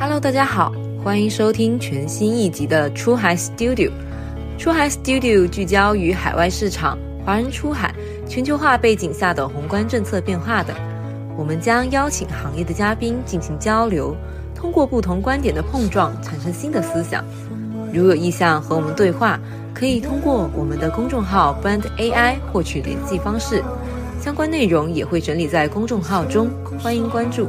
Hello，大家好，欢迎收听全新一集的出海 Studio。出海 Studio 聚焦于海外市场、华人出海、全球化背景下的宏观政策变化等。我们将邀请行业的嘉宾进行交流，通过不同观点的碰撞，产生新的思想。如有意向和我们对话，可以通过我们的公众号 Brand AI 获取联系方式，相关内容也会整理在公众号中，欢迎关注。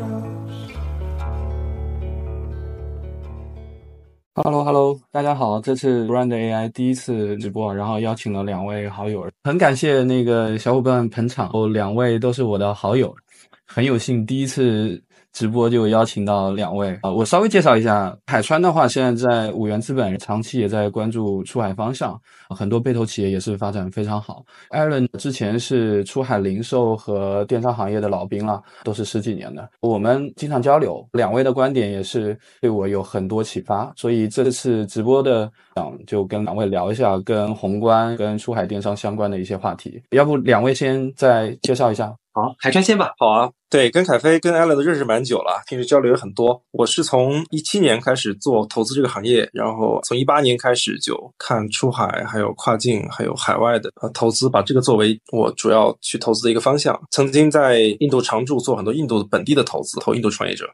Hello，Hello，大家好，这次 Brand AI 第一次直播，然后邀请了两位好友，很感谢那个小伙伴捧场，哦，两位都是我的好友，很有幸第一次。直播就邀请到两位啊，我稍微介绍一下海川的话，现在在五元资本长期也在关注出海方向，很多被投企业也是发展非常好。Aaron 之前是出海零售和电商行业的老兵了，都是十几年的，我们经常交流，两位的观点也是对我有很多启发，所以这次直播的想就跟两位聊一下跟宏观、跟出海电商相关的一些话题，要不两位先再介绍一下。好，海川先吧。好啊，对，跟凯飞、跟艾伦都认识蛮久了，平时交流也很多。我是从一七年开始做投资这个行业，然后从一八年开始就看出海、还还有跨境、还有海外的呃投资，把这个作为我主要去投资的一个方向。曾经在印度常驻做很多印度本地的投资，投印度创业者。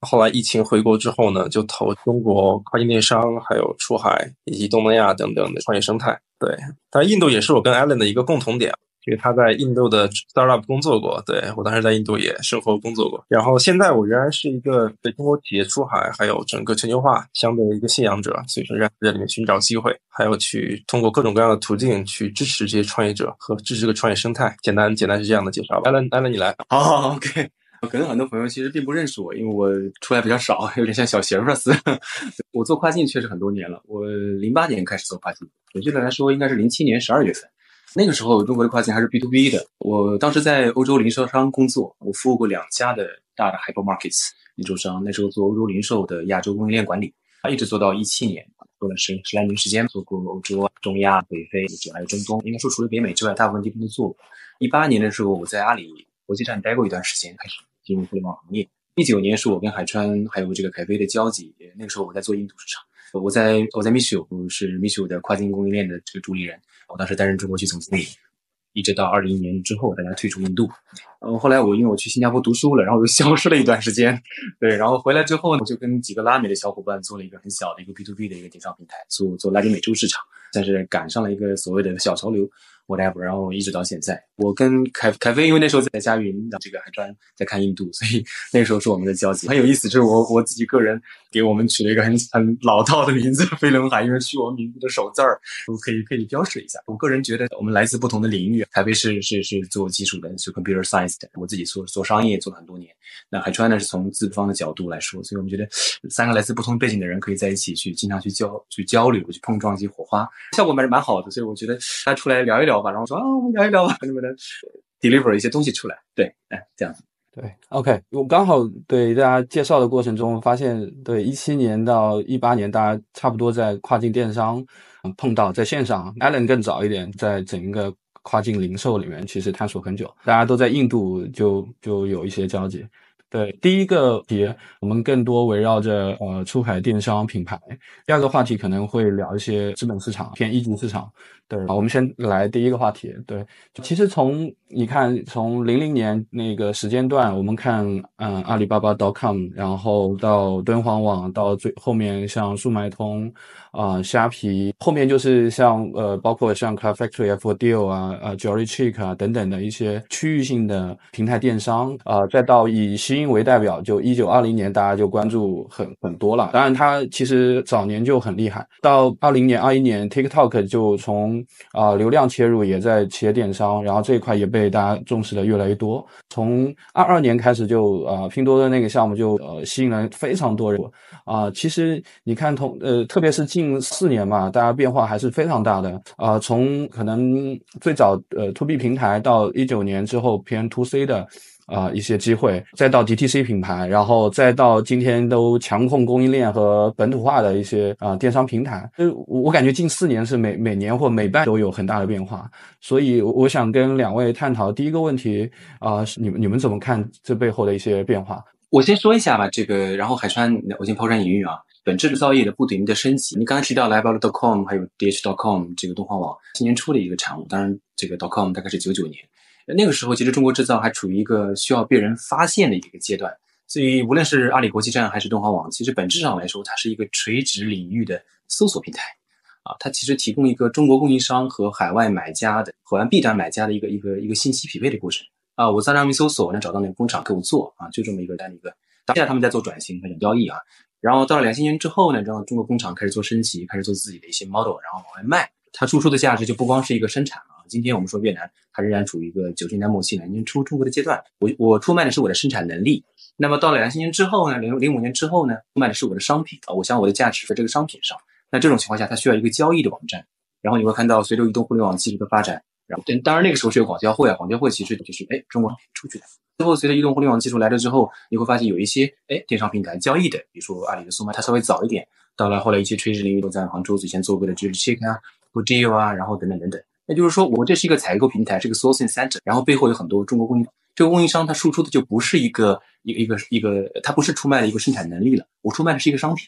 后来疫情回国之后呢，就投中国跨境电商，还有出海以及东南亚等等的创业生态。对，但印度也是我跟 Allen 的一个共同点。因为他在印度的 startup 工作过，对我当时在印度也生活工作过。然后现在我仍然是一个对中国企业出海还有整个全球化相对的一个信仰者，所以说在在里面寻找机会，还有去通过各种各样的途径去支持这些创业者和支持这个创业生态。简单简单是这样的介绍。艾伦，艾伦，你来。好好，OK。可能很多朋友其实并不认识我，因为我出来比较少，有点像小媳妇似的。我做跨境确实很多年了，我零八年开始做跨境，准确的来说应该是零七年十二月份。那个时候，中国的跨境还是 B to B 的。我当时在欧洲零售商工作，我服务过两家的大的 hypermarkets 零售商。那时候做欧洲零售的亚洲供应链管理，啊，一直做到一七年，做了十十来年时间，做过欧洲、中亚、北非，还有中东。应该说，除了北美之外，大部分地方都做过。一八年的时候，我在阿里国际站待过一段时间，开始进入互联网行业。一九年是我跟海川还有这个凯飞的交集，那个时候我在做印度市场。我在我在 Mishu 是 Mishu 的跨境供应链的这个主理人，我当时担任中国区总经理，一直到二零年之后大家退出印度，嗯，后来我因为我去新加坡读书了，然后又消失了一段时间，对，然后回来之后呢，我就跟几个拉美的小伙伴做了一个很小的一个 B to B 的一个电商平台，做做拉丁美洲市场，但是赶上了一个所谓的小潮流。whatever，然后一直到现在，我跟凯凯飞，因为那时候在嘉云，这个还专在看印度，所以 那时候是我们的交集，很有意思。就是我我自己个人给我们取了一个很很老套的名字“飞轮海”，因为取我们名字的首字儿，可以可以标识一下。我个人觉得我们来自不同的领域，凯飞是是是做技术的，是 computer science 的，我自己做做商业做了很多年。那海川呢是从资方的角度来说，所以我们觉得三个来自不同背景的人可以在一起去经常去交去交流去碰撞一些火花，效果还是蛮好的。所以我觉得大家出来聊一聊。吧，然后说啊，我们聊一聊吧，你们 deliver 一些东西出来？对，哎，这样子。对，OK，我刚好对大家介绍的过程中发现，对一七年到一八年，大家差不多在跨境电商碰到，在线上，Allen 更早一点，在整一个跨境零售里面，其实探索很久，大家都在印度就就有一些交集。对，第一个题我们更多围绕着呃出海电商品牌，第二个话题可能会聊一些资本市场偏一级市场。对，好，我们先来第一个话题。对，其实从你看，从零零年那个时间段，我们看，嗯，阿里巴巴 .com，然后到敦煌网，到最后面像速卖通，啊，虾皮，后面就是像呃，包括像 Cloud Factory、For Deal 啊，呃，Jolly Chick 啊等等的一些区域性的平台电商，啊，再到以新英为代表，就一九二零年大家就关注很很多了。当然，它其实早年就很厉害，到二零年、二一年，TikTok 就从啊，流量切入也在企业电商，然后这一块也被被大家重视的越来越多。从二二年开始就啊，拼多多那个项目就呃吸引了非常多人啊。其实你看，同呃，特别是近四年嘛，大家变化还是非常大的啊。从可能最早呃 to B 平台到一九年之后偏 to C 的。啊，一些机会，再到 DTC 品牌，然后再到今天都强控供应链和本土化的一些啊电商平台，所以我感觉近四年是每每年或每半都有很大的变化，所以我想跟两位探讨第一个问题啊，你们你们怎么看这背后的一些变化？我先说一下吧，这个，然后海川，我先抛砖引玉啊。本质制造业的不停的升级，你刚才提到 Live.com 还有 DH.com 这个动画网，今年初的一个产物。当然，这个 .com 大概是九九年，那个时候其实中国制造还处于一个需要被人发现的一个阶段。所以，无论是阿里国际站还是动画网，其实本质上来说，它是一个垂直领域的搜索平台啊。它其实提供一个中国供应商和海外买家的、海外 B 端买家的一个一个一个信息匹配的过程。啊，我在上面搜索，我能找到那个工厂给我做啊，就这么一个单一个。现在他们在做转型，开始交易啊。然后到了两千年之后呢，然后中国工厂开始做升级，开始做自己的一些 model，然后往外卖。它输出的价值就不光是一个生产了。今天我们说越南，它仍然处于一个九十年代末期、两千年初中国的阶段。我我出卖的是我的生产能力。那么到了两千年之后呢，零零五年之后呢，出卖的是我的商品啊。我想我的价值在这个商品上。那这种情况下，它需要一个交易的网站。然后你会看到，随着移动互联网技术的发展。然后，当然那个时候是有广交会啊，广交会其实就是哎中国出去的。之后随着移动互联网技术来了之后，你会发现有一些哎电商平台交易的，比如说阿里的速卖，它稍微早一点。到了后来一些垂直领域都在杭州之前做过的，就是 Check 啊、g o o d e a l 啊，然后等等等等。那就是说我这是一个采购平台，是个 sourcing center，然后背后有很多中国供应，这个供应商它输出的就不是一个一个一个一个，它不是出卖了一个生产能力了，我出卖的是一个商品。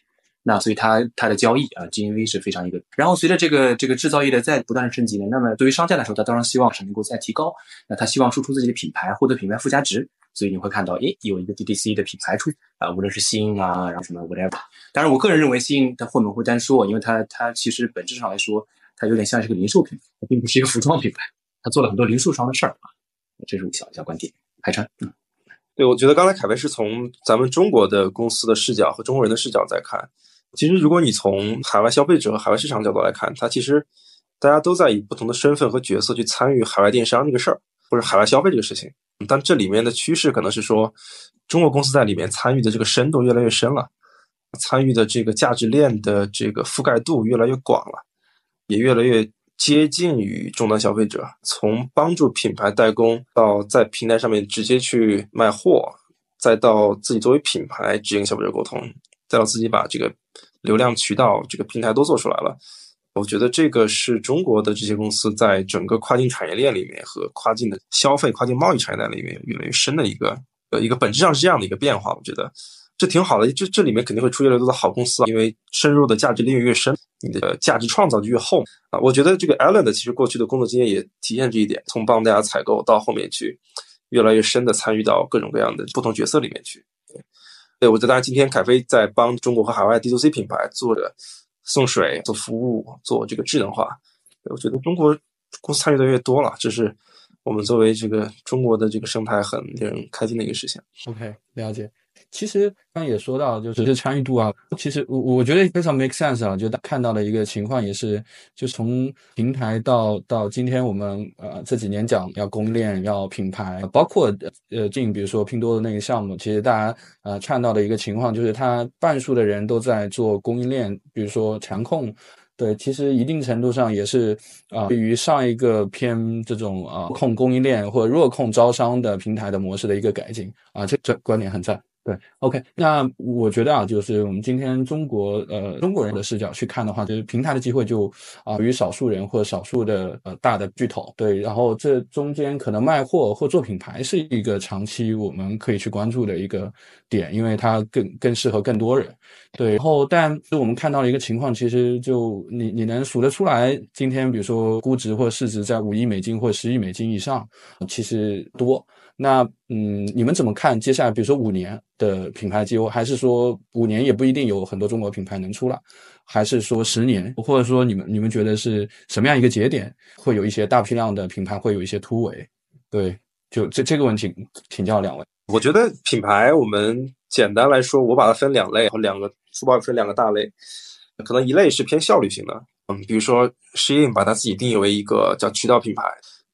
那所以它它的交易啊，GMV 是非常一个。然后随着这个这个制造业的在不断的升级呢，那么对于商家来说，他当然希望是能够再提高。那他希望输出自己的品牌，获得品牌附加值。所以你会看到，诶，有一个 DTC 的品牌出啊，无论是新啊，然后什么 whatever。当然，我个人认为新它后面会单说，因为它它其实本质上来说，它有点像是个零售品牌，它并不是一个服装品牌。它做了很多零售商的事儿啊。这是我小小观点。海川，嗯，对，我觉得刚才凯威是从咱们中国的公司的视角和中国人的视角在看。其实，如果你从海外消费者和海外市场角度来看，它其实大家都在以不同的身份和角色去参与海外电商这个事儿，或者海外消费这个事情。但这里面的趋势可能是说，中国公司在里面参与的这个深度越来越深了，参与的这个价值链的这个覆盖度越来越广了，也越来越接近于终端消费者。从帮助品牌代工到在平台上面直接去卖货，再到自己作为品牌直接跟消费者沟通，再到自己把这个。流量渠道这个平台都做出来了，我觉得这个是中国的这些公司在整个跨境产业链里面和跨境的消费、跨境贸易产业链里面越来越深的一个呃一个本质上是这样的一个变化。我觉得这挺好的，这这里面肯定会出越来越多的好公司啊，因为深入的价值链越深，你的价值创造就越厚啊。我觉得这个 Allen 的其实过去的工作经验也体现这一点，从帮大家采购到后面去越来越深的参与到各种各样的不同角色里面去。对，我觉得当然，今天凯飞在帮中国和海外 D to C 品牌做着送水、做服务、做这个智能化。我觉得中国公司参与的越多了，这是我们作为这个中国的这个生态很令人开心的一个事情。OK，了解。其实刚也说到，就是这参与度啊，其实我我觉得非常 make sense 啊，就看到的一个情况也是，就从平台到到今天我们呃这几年讲要供应链要品牌，包括呃进比如说拼多多那个项目，其实大家呃看到的一个情况就是，它半数的人都在做供应链，比如说强控，对，其实一定程度上也是啊，对于上一个偏这种啊控供应链或者弱控招商的平台的模式的一个改进啊，这这观点很赞。对，OK，那我觉得啊，就是我们今天中国呃中国人的视角去看的话，就是平台的机会就啊与少数人或少数的呃大的巨头对，然后这中间可能卖货或做品牌是一个长期我们可以去关注的一个点，因为它更更适合更多人。对，然后但我们看到了一个情况，其实就你你能数得出来，今天比如说估值或市值在五亿美金或十亿美金以上，其实多。那嗯，你们怎么看接下来，比如说五年的品牌机会，还是说五年也不一定有很多中国品牌能出来，还是说十年，或者说你们你们觉得是什么样一个节点，会有一些大批量的品牌会有一些突围？对，就这这个问题请教两位。我觉得品牌我们简单来说，我把它分两类，和两个书包分两个大类，可能一类是偏效率型的，嗯，比如说 Shein 把它自己定义为一个叫渠道品牌。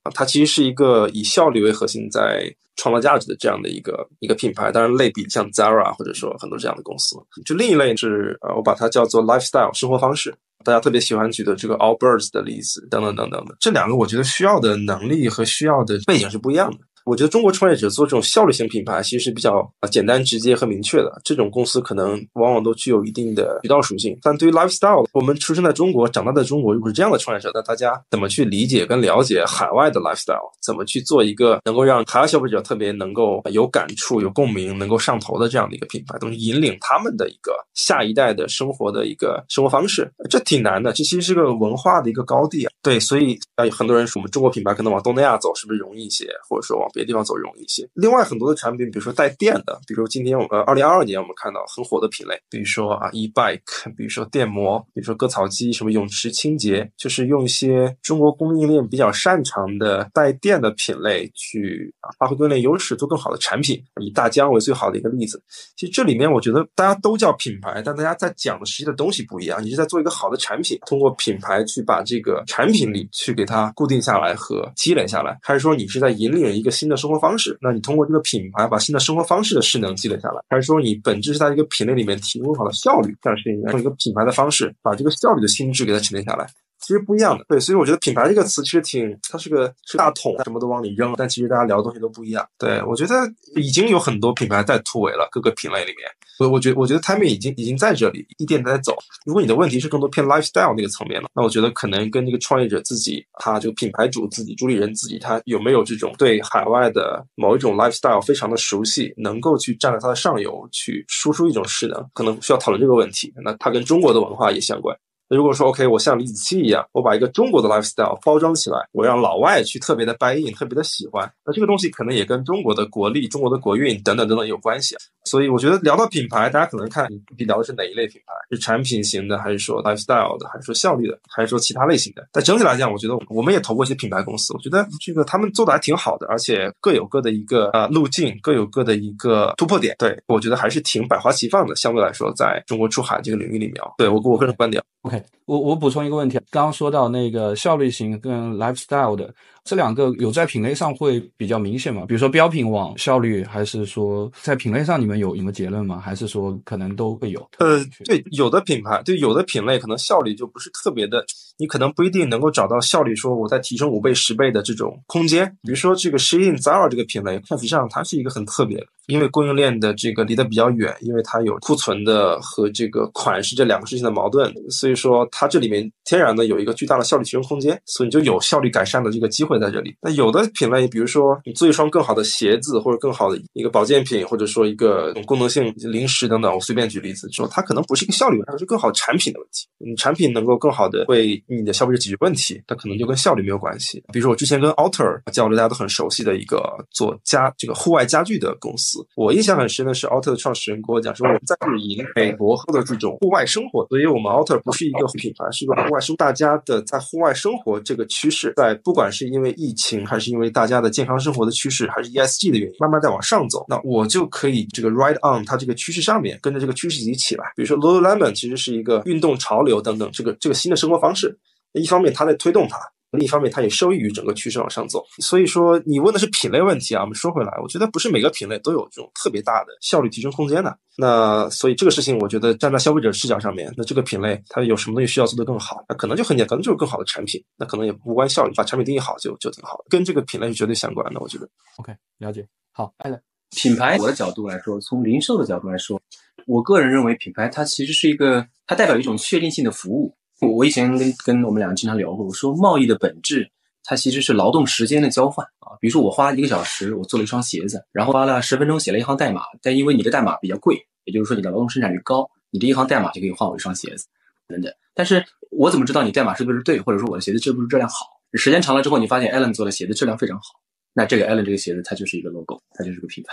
啊，它其实是一个以效率为核心，在创造价值的这样的一个一个品牌。当然，类比像 Zara 或者说很多这样的公司。就另一类是，呃，我把它叫做 lifestyle 生活方式。大家特别喜欢举的这个 Allbirds 的例子，等等等等的。这两个我觉得需要的能力和需要的背景是不一样的。我觉得中国创业者做这种效率型品牌，其实是比较简单、直接和明确的。这种公司可能往往都具有一定的渠道属性。但对于 lifestyle，我们出生在中国、长大在中国，如果是这样的创业者，那大家怎么去理解跟了解海外的 lifestyle？怎么去做一个能够让海外消费者特别能够有感触、有共鸣、能够上头的这样的一个品牌，都是引领他们的一个下一代的生活的一个生活方式？这挺难的，这其实是个文化的一个高地啊。对，所以啊，很多人说我们中国品牌可能往东南亚走，是不是容易一些？或者说往别的地方走容易一些。另外很多的产品，比如说带电的，比如今天我们二零二二年我们看到很火的品类，比如说啊 e bike，比如说电摩，比如说割草机，什么泳池清洁，就是用一些中国供应链比较擅长的带电的品类去发挥供应链优势，做更好的产品。以大疆为最好的一个例子。其实这里面我觉得大家都叫品牌，但大家在讲的实际的东西不一样。你是在做一个好的产品，通过品牌去把这个产品力去给它固定下来和积累下来，还是说你是在引领一个新的生活方式？那你通过这个品牌把新的生活方式的势能积累下来，还是说你本质是在一个品类里面提供好的效率？这样是用一个品牌的方式把这个效率的心智给它沉淀下来。其实不一样的，对，所以我觉得品牌这个词其实挺，它是个是大桶，什么都往里扔，但其实大家聊的东西都不一样。对我觉得已经有很多品牌在突围了，各个品类里面，我我觉我觉得 timing 已经已经在这里，一点点在走。如果你的问题是更多偏 lifestyle 那个层面了，那我觉得可能跟这个创业者自己，他这个品牌主自己、主理人自己，他有没有这种对海外的某一种 lifestyle 非常的熟悉，能够去站在它的上游去输出一种势能，可能需要讨论这个问题。那它跟中国的文化也相关。如果说 OK，我像李子柒一样，我把一个中国的 lifestyle 包装起来，我让老外去特别的 buy in，特别的喜欢，那这个东西可能也跟中国的国力、中国的国运等等等等有关系。所以我觉得聊到品牌，大家可能看你聊的是哪一类品牌，是产品型的，还是说 lifestyle 的，还是说效率的，还是说其他类型的？但整体来讲，我觉得我们也投过一些品牌公司，我觉得这个他们做的还挺好的，而且各有各的一个呃路径，各有各的一个突破点。对我觉得还是挺百花齐放的。相对来说，在中国出海这个领域里面，对我我个人观点。OK，我我补充一个问题，刚刚说到那个效率型跟 lifestyle 的这两个有在品类上会比较明显吗？比如说标品网效率，还是说在品类上你们有有没有结论吗？还是说可能都会有？呃，对，有的品牌对有的品类可能效率就不是特别的，你可能不一定能够找到效率，说我在提升五倍十倍的这种空间。比如说这个 Shein、Zara 这个品类，看实际上它是一个很特别的，因为供应链的这个离得比较远，因为它有库存的和这个款式这两个事情的矛盾，所以说它它这里面天然的有一个巨大的效率提升空间，所以你就有效率改善的这个机会在这里。那有的品类，比如说你做一双更好的鞋子，或者更好的一个保健品，或者说一个功能性零食等等，我随便举例子，说它可能不是一个效率，而是更好产品的问题。你产品能够更好的为你的消费者解决问题，它可能就跟效率没有关系。比如说我之前跟 Alter 交流，大家都很熟悉的一个做家这个户外家具的公司，我印象很深的是 Alter 的创始人跟我讲说，我们在日营美国的这种户外生活，所以我们 Alter 不是一个品牌，是一个户外生，大家的在户外生活这个趋势，在不管是因为疫情，还是因为大家的健康生活的趋势，还是 ESG 的原因，慢慢在往上走，那我就可以这个 ride on 它这个趋势上面，跟着这个趋势一起起来。比如说 Lululemon 其实是一个运动潮流等等，这个这个新的生活方式，一方面它在推动它。另一方面，它也受益于整个趋势往上走。所以说，你问的是品类问题啊。我们说回来，我觉得不是每个品类都有这种特别大的效率提升空间的。那所以这个事情，我觉得站在消费者视角上面，那这个品类它有什么东西需要做得更好？那可能就很简单，可能就是更好的产品。那可能也无关效率，把产品定义好就就挺好，跟这个品类是绝对相关的。我觉得。OK，了解。好，艾伦，品牌我的角度来说，从零售的角度来说，我个人认为品牌它其实是一个，它代表一种确定性的服务。我以前跟跟我们两个经常聊过，我说贸易的本质，它其实是劳动时间的交换啊。比如说我花一个小时，我做了一双鞋子，然后花了十分钟写了一行代码，但因为你的代码比较贵，也就是说你的劳动生产率高，你这一行代码就可以换我一双鞋子等等。但是我怎么知道你代码是不是对，或者说我的鞋子是不是质量好？时间长了之后，你发现 Allen 做的鞋子质量非常好，那这个 Allen 这个鞋子它就是一个 logo，它就是个品牌。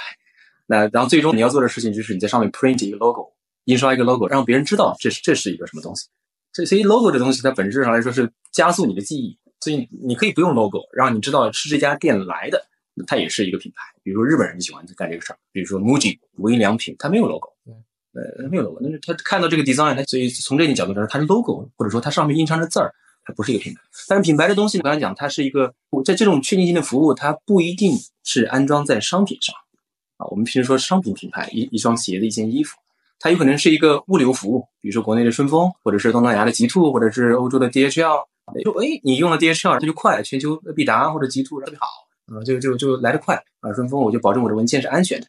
那然后最终你要做的事情就是你在上面 print 一个 logo，印刷一个 logo，让别人知道这是这是一个什么东西。所以，所以 logo 这东西，它本质上来说是加速你的记忆。所以你可以不用 logo，让你知道是这家店来的，它也是一个品牌。比如说日本人喜欢干这个事儿，比如说 MUJI 无印良品，它没有 logo，呃，没有 logo，但是他看到这个 design，它所以从这个角度来说，它是 logo，或者说它上面印上的字儿，它不是一个品牌。但是品牌的东西，我刚才讲，它是一个在这种确定性的服务，它不一定是安装在商品上啊。我们平时说商品品牌，一一双鞋子，一件衣服。它有可能是一个物流服务，比如说国内的顺丰，或者是东南亚的极兔，或者是欧洲的 DHL。说，哎，你用了 DHL，它就快，全球必达或者极兔特别好，啊，就就就来得快啊，顺丰我就保证我的文件是安全的。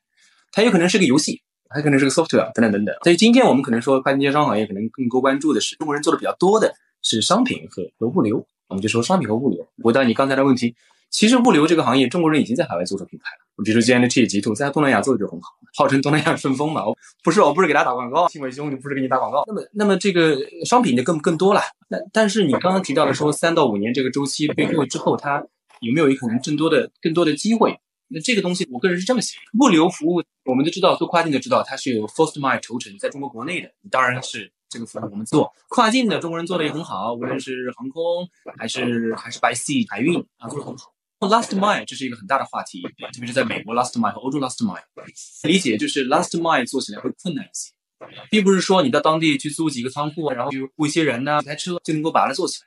它有可能是个游戏，还可能是个 software 等等等等。所以今天我们可能说跨境电商行业可能更多关注的是中国人做的比较多的是商品和和物流。我们就说商品和物流。回到你刚才的问题，其实物流这个行业中国人已经在海外做出品牌了。比如说 GNT、极兔在东南亚做的就很好，号称东南亚顺丰嘛。不是，我不是给他打广告，信伟兄，就不是给你打广告。那么，那么这个商品就更更多了。那但是你刚刚提到的说三到五年这个周期背后之后，它有没有一可能更多的更多的机会？那这个东西，我个人是这么想：物流服务，我们都知道，做跨境的知道它是有 first mile 头程，在中国国内的，当然是这个服务我们做。跨境的中国人做的也很好，无论是航空还是还是 by sea 海运啊，做的很好。Last mile 这是一个很大的话题，特别是在美国 last mile 和欧洲 last mile，理解就是 last mile 做起来会困难一些，并不是说你到当地去租几个仓库，然后去雇一些人呢，台车就能够把它做起来。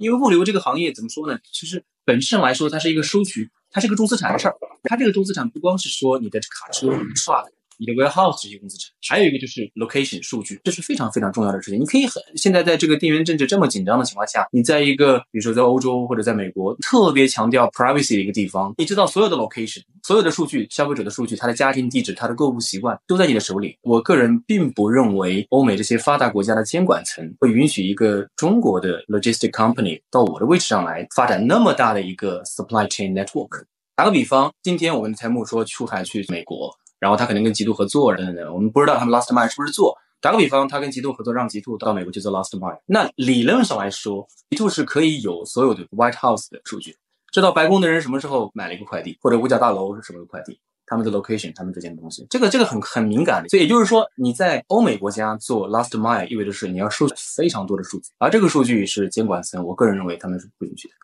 因为物流这个行业怎么说呢？其实本质上来说，它是一个收取。它是个重资产的事儿，它这个重资产不光是说你的卡车、刷的。你的 warehouse 这些公资产，还有一个就是 location 数据，这是非常非常重要的事情。你可以很现在在这个地缘政治这么紧张的情况下，你在一个比如说在欧洲或者在美国特别强调 privacy 的一个地方，你知道所有的 location、所有的数据、消费者的数据、他的家庭地址、他的购物习惯都在你的手里。我个人并不认为欧美这些发达国家的监管层会允许一个中国的 logistic company 到我的位置上来发展那么大的一个 supply chain network。打个比方，今天我跟财木说出海去美国。然后他可能跟极兔合作等等等，我们不知道他们 last mile 是不是做。打个比方，他跟极兔合作，让极兔到美国去做 last mile。那理论上来说，极兔是可以有所有的 White House 的数据，知道白宫的人什么时候买了一个快递，或者五角大楼是什么快递，他们的 location，他们之间的东西，这个这个很很敏感的。所以也就是说，你在欧美国家做 last mile，意味着是你要收集非常多的数据，而这个数据是监管层，我个人认为他们是不允许的。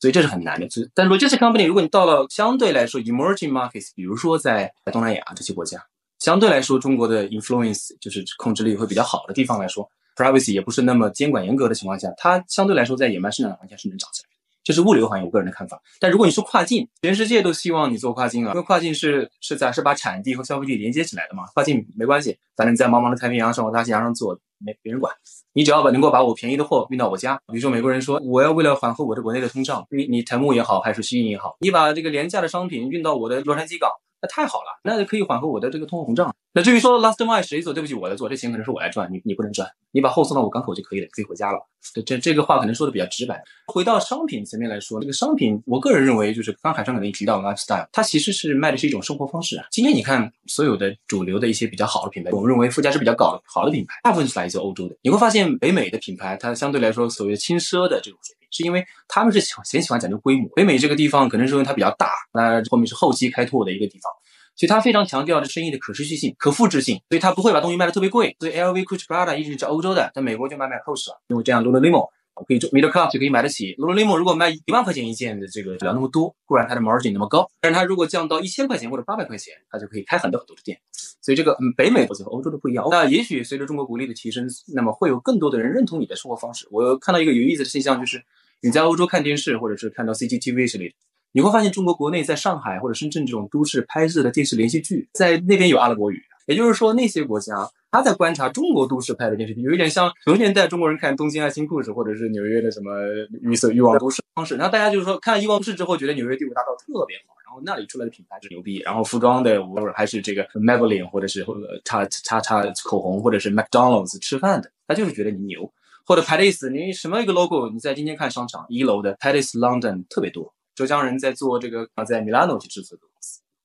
所以这是很难的。所以，但 logistic company，如果你到了相对来说 emerging markets，比如说在东南亚这些国家，相对来说中国的 influence 就是控制力会比较好的地方来说，privacy 也不是那么监管严格的情况下，它相对来说在野蛮生长的环境下是能长起来。这是物流行业我个人的看法。但如果你说跨境，全世界都希望你做跨境啊，因为跨境是是在是把产地和消费地连接起来的嘛。跨境没关系，反正你在茫茫的太平洋上、大西洋上做，没别人管。你只要把能够把我便宜的货运到我家，比如说美国人说我要为了缓和我的国内的通胀，你你腾木也好，还是西运也好，你把这个廉价的商品运到我的洛杉矶港。那太好了，那就可以缓和我的这个通货膨胀。那至于说 last mile 谁做，对不起，我来做，这钱可能是我来赚，你你不能赚，你把货送到我港口就可以了，可以回家了。这这这个话可能说的比较直白。回到商品层面来说，这个商品，我个人认为就是刚海上可能提到 lifestyle，它其实是卖的是一种生活方式啊。今天你看所有的主流的一些比较好的品牌，我们认为附加值比较高的好的品牌，大部分是来自欧洲的。你会发现北美的品牌，它相对来说所谓轻奢的这种，是因为他们是喜欢很喜欢讲究规模。北美这个地方可能是因为它比较大，那后面是后期开拓的一个地方。所以它非常强调的生意的可持续性、可复制性，所以它不会把东西卖的特别贵。所以 LV、Gucci、Prada 一直是欧洲的，在美国就慢慢后市了，因为这样 Lululemon 我可以做 middle class 就可以买得起。Lululemon 如果卖一万块钱一件的这个不了那么多，固然它的 margin 那么高，但是它如果降到一千块钱或者八百块钱，它就可以开很多很多的店。所以这个嗯北美和欧洲的不一样。那也许随着中国国力的提升，那么会有更多的人认同你的生活方式。我看到一个有意思的现象，就是你在欧洲看电视，或者是看到 CCTV 之类的。你会发现，中国国内在上海或者深圳这种都市拍摄的电视连续剧，在那边有阿拉伯语。也就是说，那些国家他在观察中国都市拍的电视剧，有一点像九十年代中国人看《东京爱情故事》或者是纽约的什么《绿色欲望都市》方式。然后大家就是说，看《欲望都市》之后，觉得纽约第五大道特别好，然后那里出来的品牌是牛逼，然后服装的或者还是这个 Maybelline 或者是叉叉叉口红，或者是 McDonald's 吃饭的，他就是觉得你牛。或者 Paris，你什么一个 logo？你在今天看商场一楼的 Paris London 特别多。浙江人在做这个啊，在米兰诺去制作的，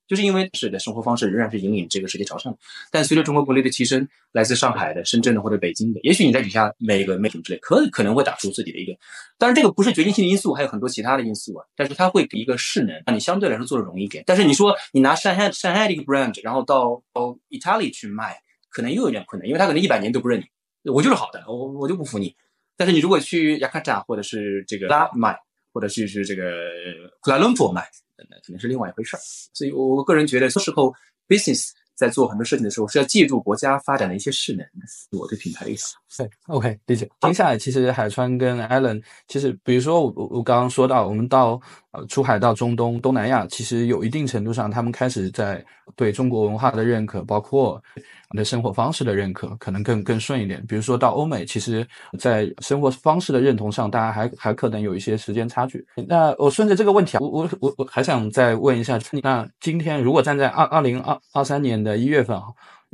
就是因为是的生活方式仍然是引领这个世界朝上。但随着中国国力的提升，来自上海的、深圳的或者北京的，也许你在底下每个媒体之类，可可能会打出自己的一个。当然，这个不是决定性的因素，还有很多其他的因素啊。但是它会给一个势能，让你相对来说做的容易一点。但是你说你拿上海上海的一个 brand，然后到到意大利去卖，可能又有点困难，因为他可能一百年都不认你。我就是好的，我我就不服你。但是你如果去雅卡扎或者是这个拉卖。或者是是这个库拉伦坡那肯定是另外一回事儿。所以我个人觉得，时候 business 在做很多事情的时候，是要借助国家发展的一些势能。我对品牌的意思。对，OK，理解。接下来，其实海川跟 Allen，其实比如说我我刚刚说到，我们到呃出海到中东、东南亚，其实有一定程度上，他们开始在对中国文化的认可，包括你的生活方式的认可，可能更更顺一点。比如说到欧美，其实在生活方式的认同上，大家还还可能有一些时间差距。那我顺着这个问题啊，我我我我还想再问一下，那今天如果站在二二零二二三年的一月份啊。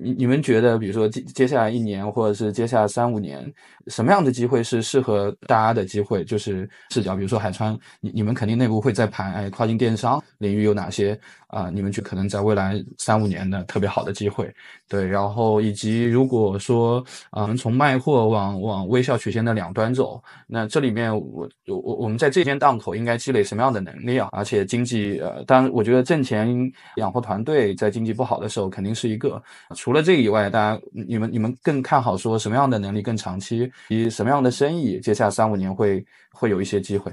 你你们觉得，比如说接接下来一年，或者是接下来三五年，什么样的机会是适合大家的机会？就是视角，比如说海川，你你们肯定内部会在盘，哎，跨境电商领域有哪些啊？你们就可能在未来三五年的特别好的机会，对。然后以及如果说啊，从卖货往往微笑曲线的两端走，那这里面我我我们在这间档口应该积累什么样的能力啊？而且经济呃，当然我觉得挣钱养活团队在经济不好的时候肯定是一个。除了这个以外，大家你们你们更看好说什么样的能力更长期，以什么样的生意，接下三五年会会有一些机会。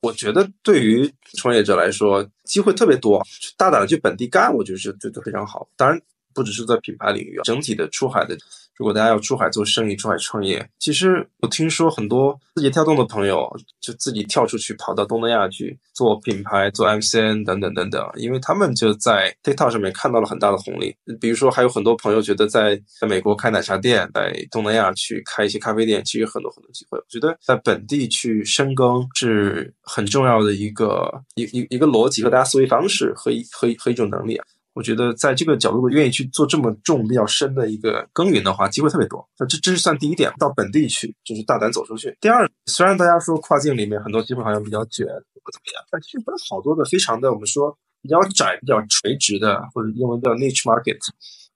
我觉得，对于创业者来说，机会特别多，大胆的去本地干，我觉得是就就非常好。当然，不只是在品牌领域，整体的出海的。如果大家要出海做生意、出海创业，其实我听说很多字节跳动的朋友就自己跳出去跑到东南亚去做品牌、做 MCN 等等等等，因为他们就在 TikTok 上面看到了很大的红利。比如说，还有很多朋友觉得在在美国开奶茶店，在东南亚去开一些咖啡店，其实很多很多机会。我觉得在本地去深耕是很重要的一个一一一个逻辑和大家思维方式和一和一和一种能力啊。我觉得在这个角度，愿意去做这么重、比较深的一个耕耘的话，机会特别多。那这这是算第一点，到本地去就是大胆走出去。第二，虽然大家说跨境里面很多机会好像比较卷，不怎么样，但其实不是好多的非常的我们说比较窄、比较垂直的，或者英文叫 niche market，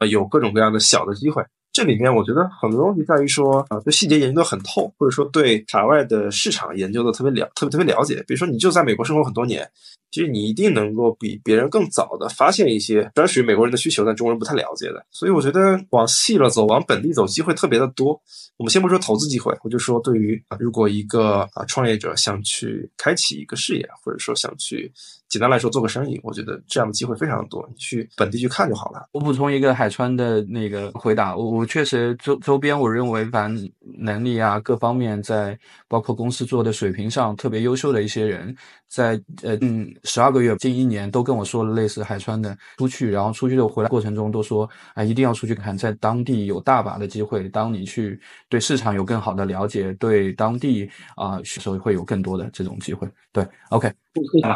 呃，有各种各样的小的机会。这里面我觉得很多东西在于说啊，对细节研究的很透，或者说对海外的市场研究的特别了、特别特别了解。比如说，你就在美国生活很多年。其实你一定能够比别人更早的发现一些专属于美国人的需求，但中国人不太了解的。所以我觉得往细了走，往本地走，机会特别的多。我们先不说投资机会，我就说对于如果一个啊创业者想去开启一个事业，或者说想去简单来说做个生意，我觉得这样的机会非常的多。你去本地去看就好了。我补充一个海川的那个回答，我我确实周周边我认为反能力啊各方面在包括公司做的水平上特别优秀的一些人，在呃嗯。十二个月，近一年都跟我说了类似海川的出去，然后出去的回来过程中都说啊，一定要出去看，在当地有大把的机会。当你去对市场有更好的了解，对当地啊，时候会有更多的这种机会。对，OK，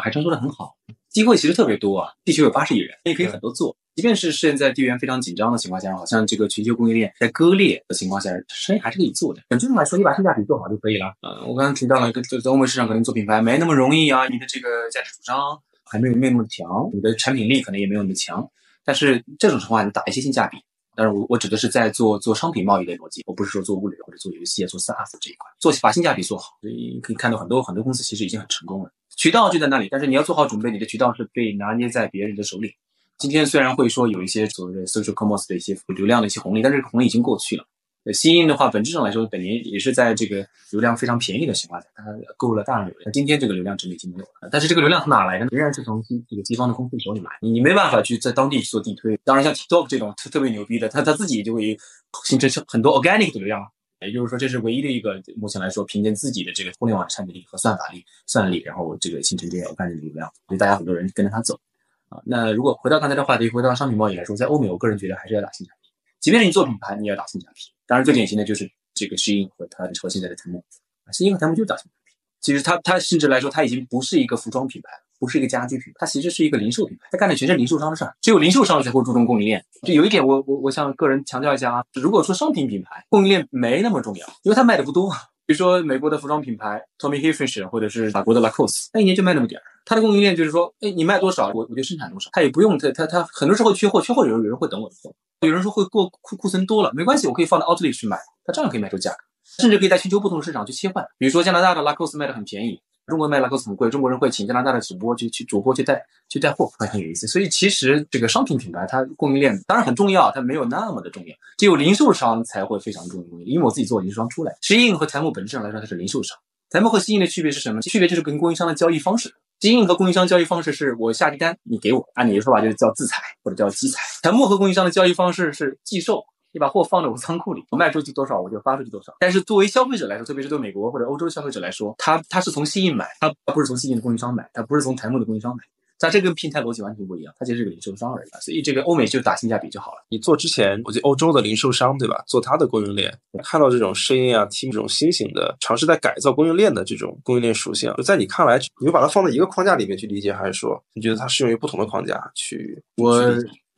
海川说的很好，机会其实特别多啊，地球有八十亿人，也可以很多做。即便是现在地缘非常紧张的情况下，好像这个全球供应链在割裂的情况下，生意还是可以做的。本质上来说，你把性价比做好就可以了。呃，我刚刚提到了，在在欧美市场可能做品牌没那么容易啊，你的这个价值主张还没有那么强，你的产品力可能也没有那么强。但是这种情况，你打一些性价比。但是我我指的是在做做商品贸易的逻辑，我不是说做物流或者做游戏、做 SaaS 这一块，做把性价比做好。所以可以看到很多很多公司其实已经很成功了，渠道就在那里，但是你要做好准备，你的渠道是被拿捏在别人的手里。今天虽然会说有一些所谓的 social commerce 的一些流量的一些红利，但是红利已经过去了。新印的话，本质上来说，本年也是在这个流量非常便宜的情况下，它购入了大量流量。今天这个流量值已经没有了，但是这个流量从哪来的？仍然是从这个西方的公司手里来。你你没办法去在当地去做地推。当然，像 TikTok 这种特特别牛逼的，它它自己就会形成很多 organic 的流量。也就是说，这是唯一的一个目前来说，凭借自己的这个互联网产品力和算法力、算力，然后这个形成这些 organic 的流量，所以大家很多人跟着它走。啊，那如果回到刚才的话题，回到商品贸易来说，在欧美，我个人觉得还是要打性价比。即便是你做品牌，你也要打性价比。当然，最典型的就是这个适应和他的和现在的藤木。适应和藤木就是打性价比。其实它它甚至来说，它已经不是一个服装品牌了，不是一个家居品牌，它其实是一个零售品牌。它干的全是零售商的事儿，只有零售商才会注重供应链。就有一点，我我我想个人强调一下啊，如果说商品品牌供应链没那么重要，因为它卖的不多。比如说美国的服装品牌 Tommy Hilfiger，或者是法国的 Lacoste，它一年就卖那么点儿。它的供应链就是说，哎，你卖多少，我我就生产多少。它也不用它它它很多时候缺货，缺货有人有人会等我的货。有人说会过库库存多了，没关系，我可以放到 Outlet 去卖，它照样可以卖出价格，甚至可以在全球不同的市场去切换。比如说加拿大的 Lacoste 卖的很便宜。中国卖拉克斯很贵，中国人会请加拿大的主播去去主播去带去带货，会很有意思。所以其实这个商品品牌它供应链当然很重要，它没有那么的重要，只有零售商才会非常重要。因为我自己做零售商出来，西印和财木本质上来说它是零售商，财木和西印的区别是什么？区别就是跟供应商的交易方式。西印和供应商交易方式是我下订单，你给我，按你的说法就是叫自采或者叫机采。财木和供应商的交易方式是寄售你把货放在我仓库里，我卖出去多少我就发出去多少。但是作为消费者来说，特别是对美国或者欧洲消费者来说，他他是从西印买，他不是从西印的供应商买，他不是从台木的供应商买。它这跟平台逻辑完全不一样，它其实是个零售商而已，所以这个欧美就打性价比就好了。你做之前，我觉得欧洲的零售商对吧？做它的供应链，看到这种声音啊，team 这种新型的尝试在改造供应链的这种供应链属性，就在你看来，你会把它放在一个框架里面去理解，还是说你觉得它适用于不同的框架去？我。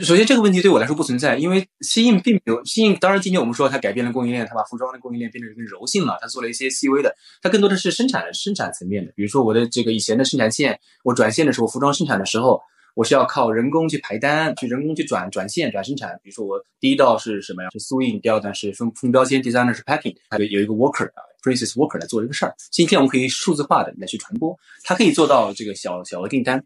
首先，这个问题对我来说不存在，因为西印并没有西印。当然，今天我们说它改变了供应链，它把服装的供应链变成更柔性了，它做了一些细微的，它更多的是生产生产层面的。比如说，我的这个以前的生产线，我转线的时候，服装生产的时候，我是要靠人工去排单，去人工去转转线转生产。比如说，我第一道是什么呀？是 suing，，第二段是封封标签，第三呢是 packing，还有有一个 worker 啊。Princess worker 来做这个事儿。今天我们可以数字化的来去传播，它可以做到这个小小额订单。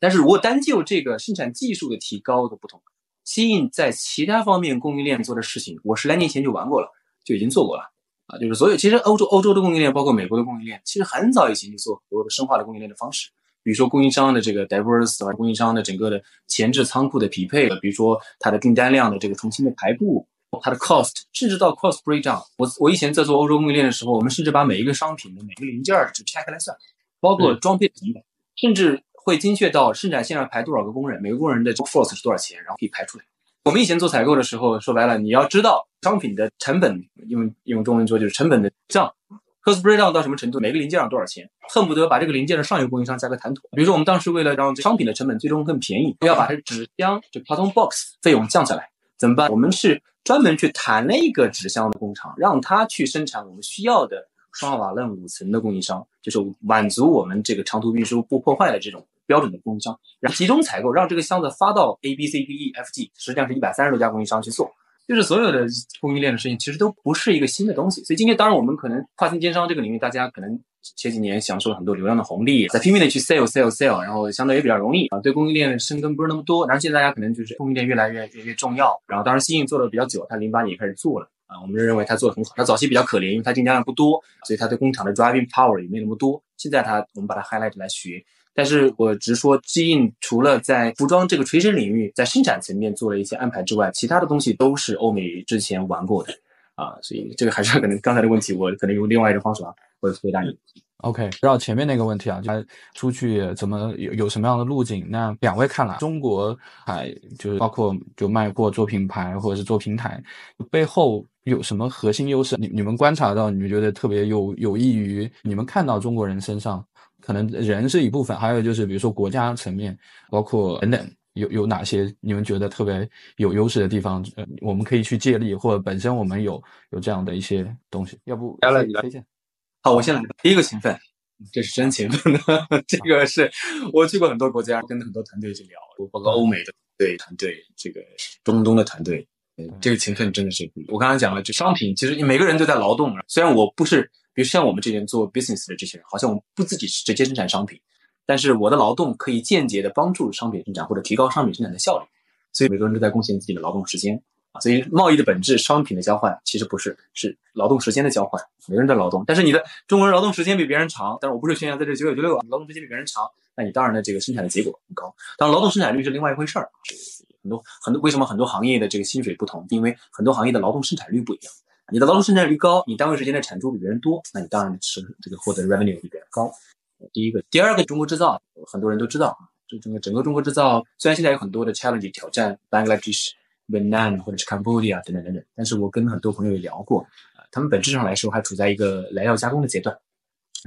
但是如果单就这个生产技术的提高的不同。西印在其他方面供应链做的事情，我十来年前就玩过了，就已经做过了啊。就是所有其实欧洲欧洲的供应链，包括美国的供应链，其实很早以前就做很多的深化的供应链的方式。比如说供应商的这个 diverse，啊供应商的整个的前置仓库的匹配，比如说它的订单量的这个重新的排布，它的 cost，甚至到 cost breakdown。我我以前在做欧洲供应链的时候，我们甚至把每一个商品的每一个零件儿就拆开来算，包括装配成本，甚至。会精确到生产线上排多少个工人，每个工人的 force 是多少钱，然后可以排出来。我们以前做采购的时候，说白了，你要知道商品的成本，用用中文说就是成本的账，cost breakdown 到什么程度，每个零件上多少钱，恨不得把这个零件的上游供应商价格谈妥。比如说，我们当时为了让商品的成本最终更便宜，要把这纸箱就 carton box 费用降下来，怎么办？我们是专门去谈了一个纸箱的工厂，让他去生产我们需要的双瓦楞五层的供应商，就是满足我们这个长途运输不破坏的这种。标准的供应商，然后集中采购，让这个箱子发到 A B C D E F G，实际上是一百三十多家供应商去做，就是所有的供应链的事情，其实都不是一个新的东西。所以今天，当然我们可能跨境电商这个领域，大家可能前几年享受了很多流量的红利，在拼命的去 sell sell sell，然后相对也比较容易啊，对供应链的深耕不是那么多。然后现在大家可能就是供应链越来越越越重要。然后当然，新印做的比较久，他零八年开始做了啊，我们认为他做的很好。他早期比较可怜，因为他订单量不多，所以他对工厂的 driving power 也没那么多。现在他我们把它 highlight 来学。但是我直说，基印除了在服装这个垂直领域，在生产层面做了一些安排之外，其他的东西都是欧美之前玩过的啊，所以这个还是 可能刚才的问题，我可能用另外一种方式啊，会回答你。OK，绕前面那个问题啊，他出去怎么有有什么样的路径？那两位看来，中国海就是包括就卖货做品牌或者是做平台，背后有什么核心优势？你你们观察到，你们觉得特别有有益于你们看到中国人身上？可能人是一部分，还有就是比如说国家层面，包括等等，有有哪些你们觉得特别有优势的地方？呃，我们可以去借力，或者本身我们有有这样的一些东西。要不，来你来推荐。好，我先来。第一个勤奋，这是真勤奋的。这个是我去过很多国家，跟很多团队去聊，包括欧美的对团队，这个中东的团队，这个勤奋真的是。我刚刚讲了，就商品，其实每个人都在劳动。虽然我不是。比如像我们这边做 business 的这些人，好像我们不自己直接生产商品，但是我的劳动可以间接的帮助商品生产或者提高商品生产的效率，所以每个人都在贡献自己的劳动时间啊。所以贸易的本质，商品的交换其实不是，是劳动时间的交换。每个人在劳动，但是你的中国人劳动时间比别人长，但是我不是宣扬在这九九九六啊，劳动时间比别人长，那你当然的这个生产的结果很高。当然，劳动生产率是另外一回事儿。很多很多为什么很多行业的这个薪水不同？因为很多行业的劳动生产率不一样。你的劳动生产率高，你单位时间的产出比别人多，那你当然是这个获得 revenue 比别人高。第一个，第二个，中国制造，很多人都知道啊，就整个整个中国制造，虽然现在有很多的 challenge 挑战，Bangladesh、Vietnam 或者是 Cambodia 等等等等，但是我跟很多朋友也聊过，啊，他们本质上来说还处在一个来料加工的阶段。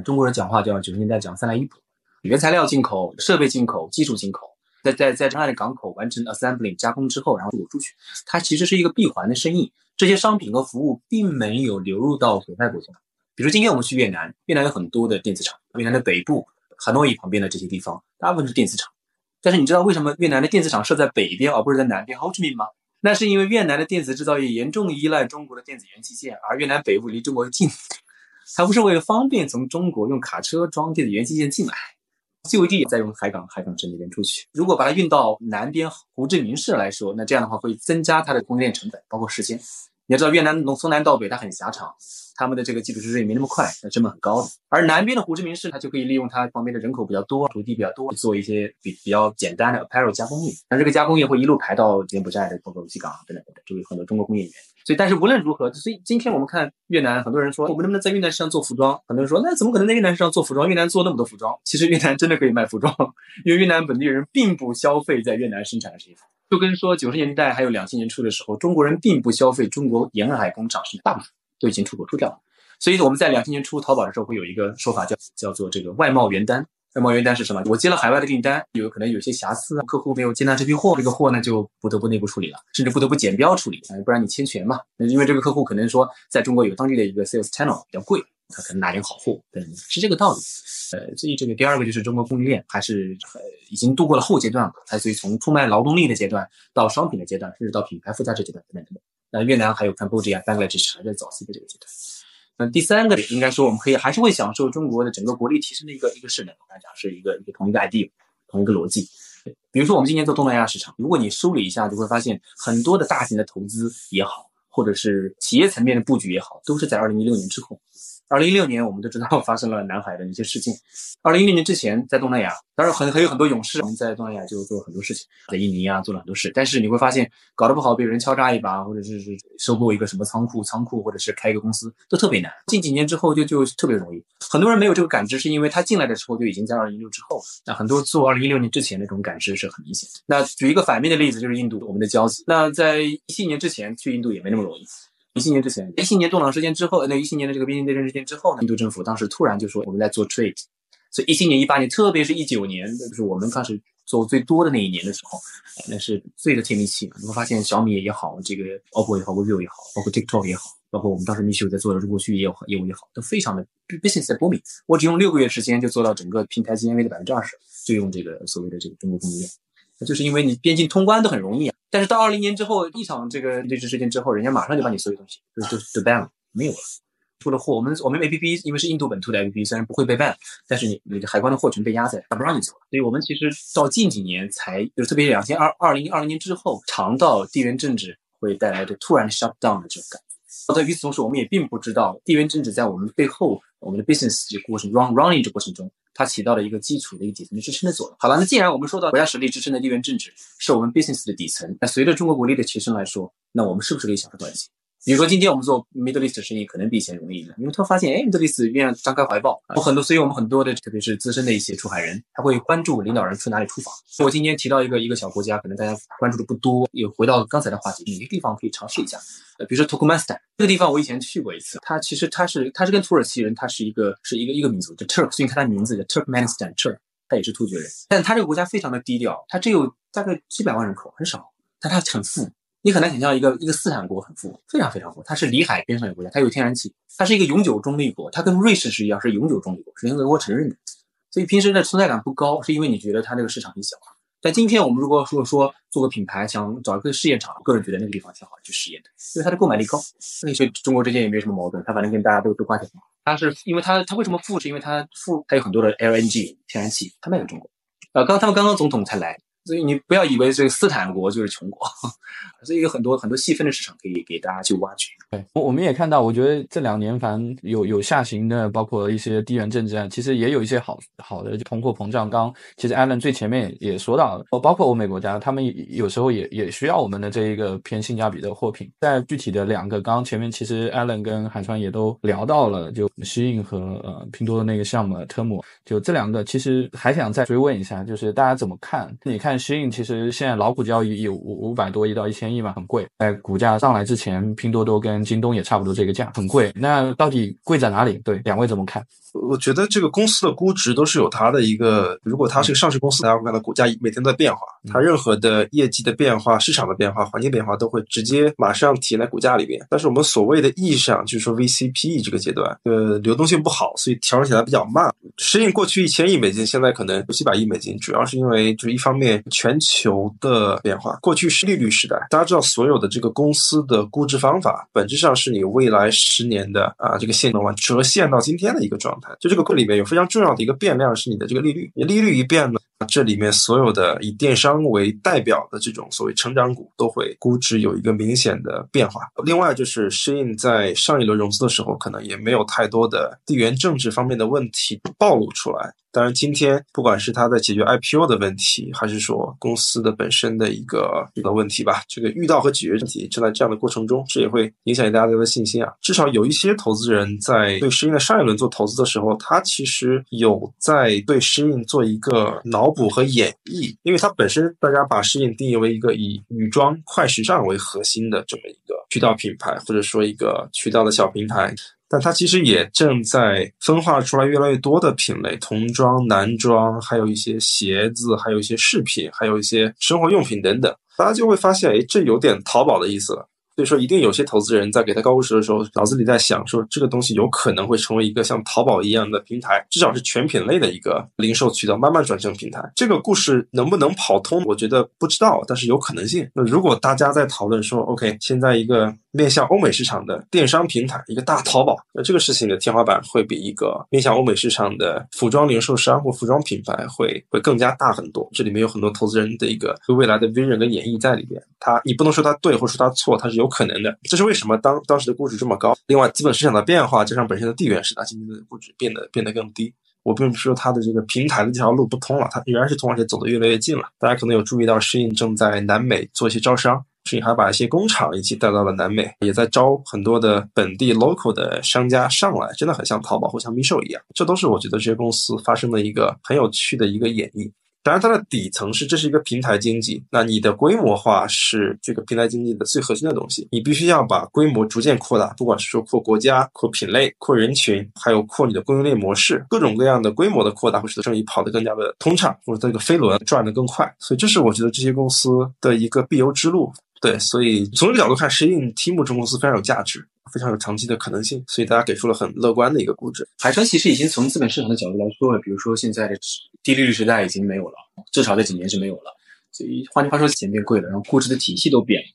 中国人讲话叫九十年代讲三来一补，原材料进口、设备进口、技术进口，在在在上海的港口完成 assembly 加工之后，然后走出去，它其实是一个闭环的生意。这些商品和服务并没有流入到所在国家，比如今天我们去越南，越南有很多的电子厂，越南的北部、汉诺伊旁边的这些地方，大部分是电子厂。但是你知道为什么越南的电子厂设在北边而不是在南边 h o c h i m i n 吗？那是因为越南的电子制造业严重依赖中国的电子元器件，而越南北部离中国近，它不是为了方便从中国用卡车装电子元器件进来，CVD 再用海港海港城那边出去。如果把它运到南边胡志明市来说，那这样的话会增加它的供应链成本，包括时间。你要知道，越南从从南到北它很狭长，他们的这个基础设施也没那么快，那成本很高的。而南边的胡志明市，它就可以利用它旁边的人口比较多、土地比较多，做一些比比较简单的 apparel 加工业。那这个加工业会一路排到柬埔寨的包括西港等等等等，就有很多中国工业园。所以，但是无论如何，所以今天我们看越南，很多人说我们能不能在越南市场做服装？很多人说那怎么可能在越南市场做服装？越南做那么多服装，其实越南真的可以卖服装，因为越南本地人并不消费在越南生产的这些服。就跟说九十年代还有两千年初的时候，中国人并不消费中国沿海工厂，是大部分都已经出口出掉了。所以我们在两千年初淘宝的时候会有一个说法叫叫做这个外贸原单。外贸原单是什么？我接了海外的订单，有可能有些瑕疵，客户没有接纳这批货，这个货呢就不得不内部处理了，甚至不得不减标处理，不然你侵权嘛。因为这个客户可能说在中国有当地的一个 sales channel 比较贵，他可能拿点好货，对是这个道理。呃，所以这个第二个就是中国供应链还是呃已经度过了后阶段了，它所以从出卖劳动力的阶段到商品的阶段，甚至到品牌附加值阶段等等等等。那越南还有 Cambodia、Bangladesh 还在早期的这个阶段。那，第三个应该说我们可以还是会享受中国的整个国力提升的一个一个势能。我刚才讲是一个一个同一个 idea，同一个逻辑。比如说我们今年做东南亚市场，如果你梳理一下，就会发现很多的大型的投资也好，或者是企业层面的布局也好，都是在二零一六年之后。二零一六年，我们都知道 发生了南海的一些事件。二零一六年之前，在东南亚，当然很还有很多勇士，我们在东南亚就做很多事情，在印尼啊做了很多事。但是你会发现，搞得不好被人敲诈一把，或者是收购一个什么仓库，仓库或者是开一个公司，都特别难。近几年之后就就特别容易。很多人没有这个感知，是因为他进来的时候就已经在二零一六之后。那很多做二零一六年之前那种感知是很明显。那举一个反面的例子，就是印度，我们的交集。那在一七年之前去印度也没那么容易。一七年之前，一七年动荡事件之后，那一七年的这个边境内战事件之后呢，印度政府当时突然就说我们在做 trade，所以一七年、一八年，特别是一九年，就是我们开始做最多的那一年的时候，那是最的甜蜜期。你会发现小米也好，这个 OPPO 也好，vivo 也好，包括 TikTok 也好，包括我们当时 Mi 在做的中国区域业务业务也好，都非常的 business 在波米。我只用六个月时间就做到整个平台 GMV 的百分之二十，就用这个所谓的这个中国供应链。就是因为你边境通关都很容易啊，但是到二零年之后一场这个对峙事件之后，人家马上就把你所有东西就就就 ban 了，没有了，出了货。我们我们 A P P 因为是印度本土的 A P P，虽然不会被 ban，但是你你的海关的货全被压在，他不让你走了。所以我们其实到近几年才，就是特别是两千二二零二零年之后，尝到地缘政治会带来的突然 shut down 的这种感觉。在与此同时，我们也并不知道地缘政治在我们背后，我们的 business 这个过程 run running 这过程中。它起到了一个基础的一个底层支撑的作用。好了，那既然我们说到国家实力支撑的地缘政治是我们 business 的底层，那随着中国国力的提升来说，那我们是不是可以享受短期？比如说今天我们做 Middle East 生意，可能比以前容易了，因为他发现，哎，Middle East 愿意张开怀抱，有很多，所以我们很多的，特别是资深的一些出海人，他会关注领导人去哪里出访。我今天提到一个一个小国家，可能大家关注的不多，也回到刚才的话题，哪个地方可以尝试一下？呃，比如说 Turkmenistan 这个地方，我以前去过一次，它其实它是它是跟土耳其人，它是一个是一个一个民族，叫 Turk，所以看它名字叫 Turkmenistan，Turk，它也是突厥人，但它这个国家非常的低调，它只有大概几百万人口，很少，但它很富。你很难想象一个一个斯坦国很富，非常非常富。它是里海边上有国家，它有天然气，它是一个永久中立国，它跟瑞士是一样，是永久中立国，是联合国承认的。所以平时的存在感不高，是因为你觉得它这个市场很小。但今天我们如果说说做个品牌，想找一个试验场，个人觉得那个地方挺好去试验的，因为它的购买力高。所以中国之间也没什么矛盾，它反正跟大家都都关系好。它是因为它它为什么富？是因为它富，它有很多的 LNG 天然气，它卖给中国。呃，刚他们刚刚总统才来。所以你不要以为这个斯坦国就是穷国，所以有很多很多细分的市场可以给大家去挖掘。对，我我们也看到，我觉得这两年反正有有下行的，包括一些地缘政治啊，其实也有一些好好的通货膨胀。刚其实 Allen 最前面也说到，包括欧美国家，他们有时候也也需要我们的这一个偏性价比的货品。在具体的两个，刚刚前面其实 Allen 跟海川也都聊到了，就西印和呃拼多多那个项目特姆，就这两个，其实还想再追问一下，就是大家怎么看？你看。适应其实现在老股交易有五五百多亿到一千亿嘛，很贵。在股价上来之前，拼多多跟京东也差不多这个价，很贵。那到底贵在哪里？对，两位怎么看？我觉得这个公司的估值都是有它的一个，如果它是个上市公司，大家会看到股价每天都在变化，它任何的业绩的变化、市场的变化、环境变化都会直接马上体现在股价里边。但是我们所谓的意义上，就是说 VCPE 这个阶段，呃，流动性不好，所以调整起来比较慢。适应过去一千亿美金，现在可能有几百亿美金，主要是因为就是一方面全球的变化。过去是利率时代，大家知道所有的这个公司的估值方法，本质上是你未来十年的啊这个现能往折现到今天的一个状态。就这个里面有非常重要的一个变量是你的这个利率，你利率一变呢，这里面所有的以电商为代表的这种所谓成长股都会估值有一个明显的变化。另外就是适应在上一轮融资的时候，可能也没有太多的地缘政治方面的问题暴露出来。当然，今天不管是他在解决 IPO 的问题，还是说公司的本身的一个一个问题吧，这个遇到和解决问题，正在这样的过程中，这也会影响大家的信心啊。至少有一些投资人在对适应的上一轮做投资的时候，他其实有在对适应做一个脑补和演绎，因为它本身大家把适应定义为一个以女装快时尚为核心的这么一个渠道品牌，或者说一个渠道的小平台。但它其实也正在分化出来越来越多的品类，童装、男装，还有一些鞋子，还有一些饰品，还有一些生活用品等等。大家就会发现，哎，这有点淘宝的意思了。所以说，一定有些投资人在给他高估值的时候，脑子里在想说，这个东西有可能会成为一个像淘宝一样的平台，至少是全品类的一个零售渠道，慢慢转成平台。这个故事能不能跑通，我觉得不知道，但是有可能性。那如果大家在讨论说，OK，现在一个面向欧美市场的电商平台，一个大淘宝，那这个事情的天花板会比一个面向欧美市场的服装零售商或服装品牌会会更加大很多。这里面有很多投资人的一个未来的 vision 跟演绎在里边。他你不能说他对，或者说他错，他是有。不可能的，这是为什么当当时的估值这么高？另外，资本市场的变化加上本身的地缘使它，今天的估值变得变得更低。我并不是说它的这个平台的这条路不通了，它仍然是通，而且走得越来越近了。大家可能有注意到，适应正在南美做一些招商，适应还把一些工厂一起带到了南美，也在招很多的本地 local 的商家上来，真的很像淘宝或像 m i s h o 一样。这都是我觉得这些公司发生的一个很有趣的一个演绎。当然，它的底层是这是一个平台经济，那你的规模化是这个平台经济的最核心的东西。你必须要把规模逐渐扩大，不管是说扩国家、扩品类、扩人群，还有扩你的供应链模式，各种各样的规模的扩大，会使得生意跑得更加的通畅，或者这个飞轮转得更快。所以，这是我觉得这些公司的一个必由之路。对，所以从这个角度看，实际 Team 这种公司非常有价值。非常有长期的可能性，所以大家给出了很乐观的一个估值。海川其实已经从资本市场的角度来说了，比如说现在的低利率时代已经没有了，至少这几年是没有了。所以换句话说，钱变贵了，然后估值的体系都变了。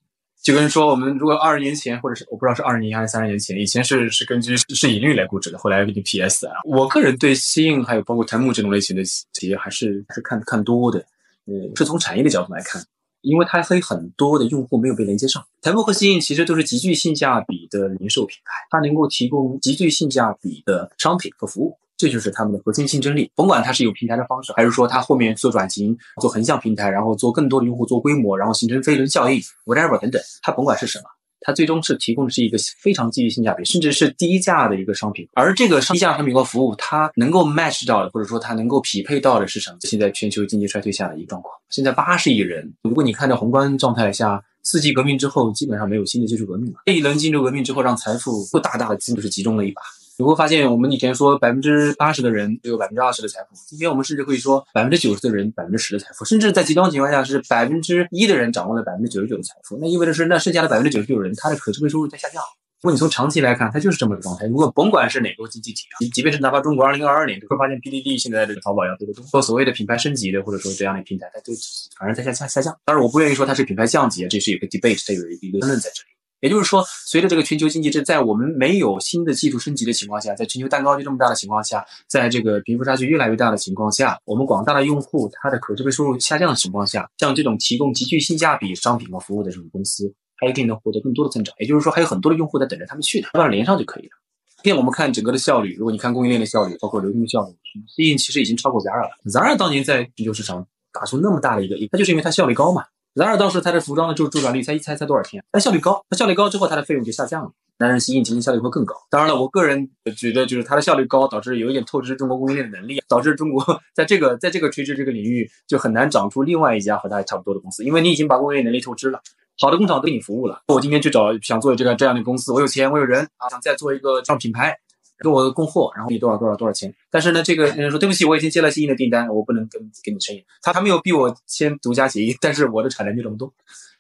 就跟说我们如果二十年前，或者是我不知道是二十年还是三十年前，以前是是根据市盈率来估值的，后来根据 PS 啊。我个人对新印还有包括檀木这种类型的企业还是是看看多的。嗯，是从产业的角度来看。因为它还很多的用户没有被连接上，台博和新印其实都是极具性价比的零售平台，它能够提供极具性价比的商品和服务，这就是他们的核心竞争力。甭管它是有平台的方式，还是说它后面做转型、做横向平台，然后做更多的用户、做规模，然后形成飞轮效应，whatever 等等，它甭管是什么。它最终是提供的是一个非常基于性价比，甚至是低价的一个商品，而这个低价商品和服务，它能够 match 到的，或者说它能够匹配到的是什么？现在全球经济衰退下的一个状况。现在八十亿人，如果你看到宏观状态下，四季革命之后，基本上没有新的技术革命了。这一轮技术革命之后，让财富又大大的就是集中了一把。你会发现，我们以前说百分之八十的人只有百分之二十的财富，今天我们甚至可以说百分之九十的人百分之十的财富，甚至在极端情况下是百分之一的人掌握了百分之九十九的财富。那意味着是，那剩下的百分之九十九人，他的可支配收入在下降。如果你从长期来看，它就是这么个状态。如果甭管是哪个经济体啊，即便是哪怕中国二零二二年，你会发现 PDD 现在的淘宝要多得多。做所谓的品牌升级的，或者说这样的平台，它就反而在下下下降。当然，我不愿意说它是品牌降级，这是有个 debate，它有一个争论在这里。也就是说，随着这个全球经济，这在我们没有新的技术升级的情况下，在全球蛋糕就这么大的情况下，在这个贫富差距越来越大的情况下，我们广大的用户他的可支配收入下降的情况下，像这种提供极具性价比商品和服务的这种公司，它一定能获得更多的增长。也就是说，还有很多的用户在等着他们去的，把它连上就可以了。今天我们看整个的效率，如果你看供应链的效率，包括流通的效率，毕竟其实已经超过 Zara 了。Zara 当年在全球市场打出那么大的一个，它就是因为它效率高嘛。然而当时它的服装的周周转率才一猜才多少天，但效率高，它效率高之后它的费用就下降了。但是新印今年效率会更高。当然了，我个人觉得就是它的效率高，导致有一点透支中国供应链的能力，导致中国 在这个在这个垂直这个领域就很难长出另外一家和它差不多的公司，因为你已经把供应链能力透支了，好的工厂都给你服务了。我今天去找想做这个这样的公司，我有钱，我有人啊，想再做一个这样品牌。给我供货，然后你多少多少多少钱？但是呢，这个人说对不起，我已经接了新的订单，我不能跟跟你生意。他他没有逼我签独家协议，但是我的产能就这么多，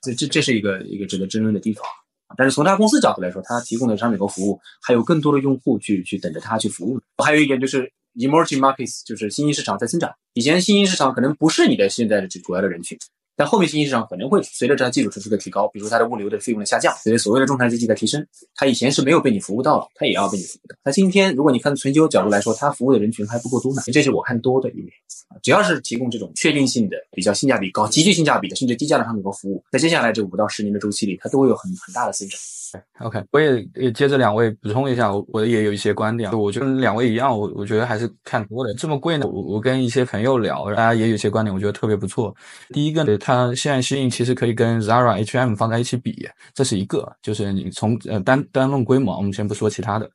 这这这是一个一个值得争论的地方。但是从他公司角度来说，他提供的商品和服务还有更多的用户去去等着他去服务。还有一点就是 emerging markets 就是新兴市场在增长。以前新兴市场可能不是你的现在的主要的人群。但后面新兴市场可能会随着这基础设施的提高，比如它的物流的费用的下降，所以所谓的中产阶级的提升，它以前是没有被你服务到的，它也要被你服务到。那今天如果你看从究角度来说，它服务的人群还不够多呢，这是我看多的一面。只要是提供这种确定性的、比较性价比高、极具性价比的，甚至低价的产品和服务，在接下来这五到十年的周期里，它都会有很很大的增长。OK，我也也接着两位补充一下，我我也有一些观点，我就跟两位一样，我我觉得还是看多的。这么贵呢，我我跟一些朋友聊，大家也有一些观点，我觉得特别不错。第一个呢，它现在吸引其实可以跟 Zara、H&M 放在一起比，这是一个，就是你从呃单单论规模，我们先不说其他的。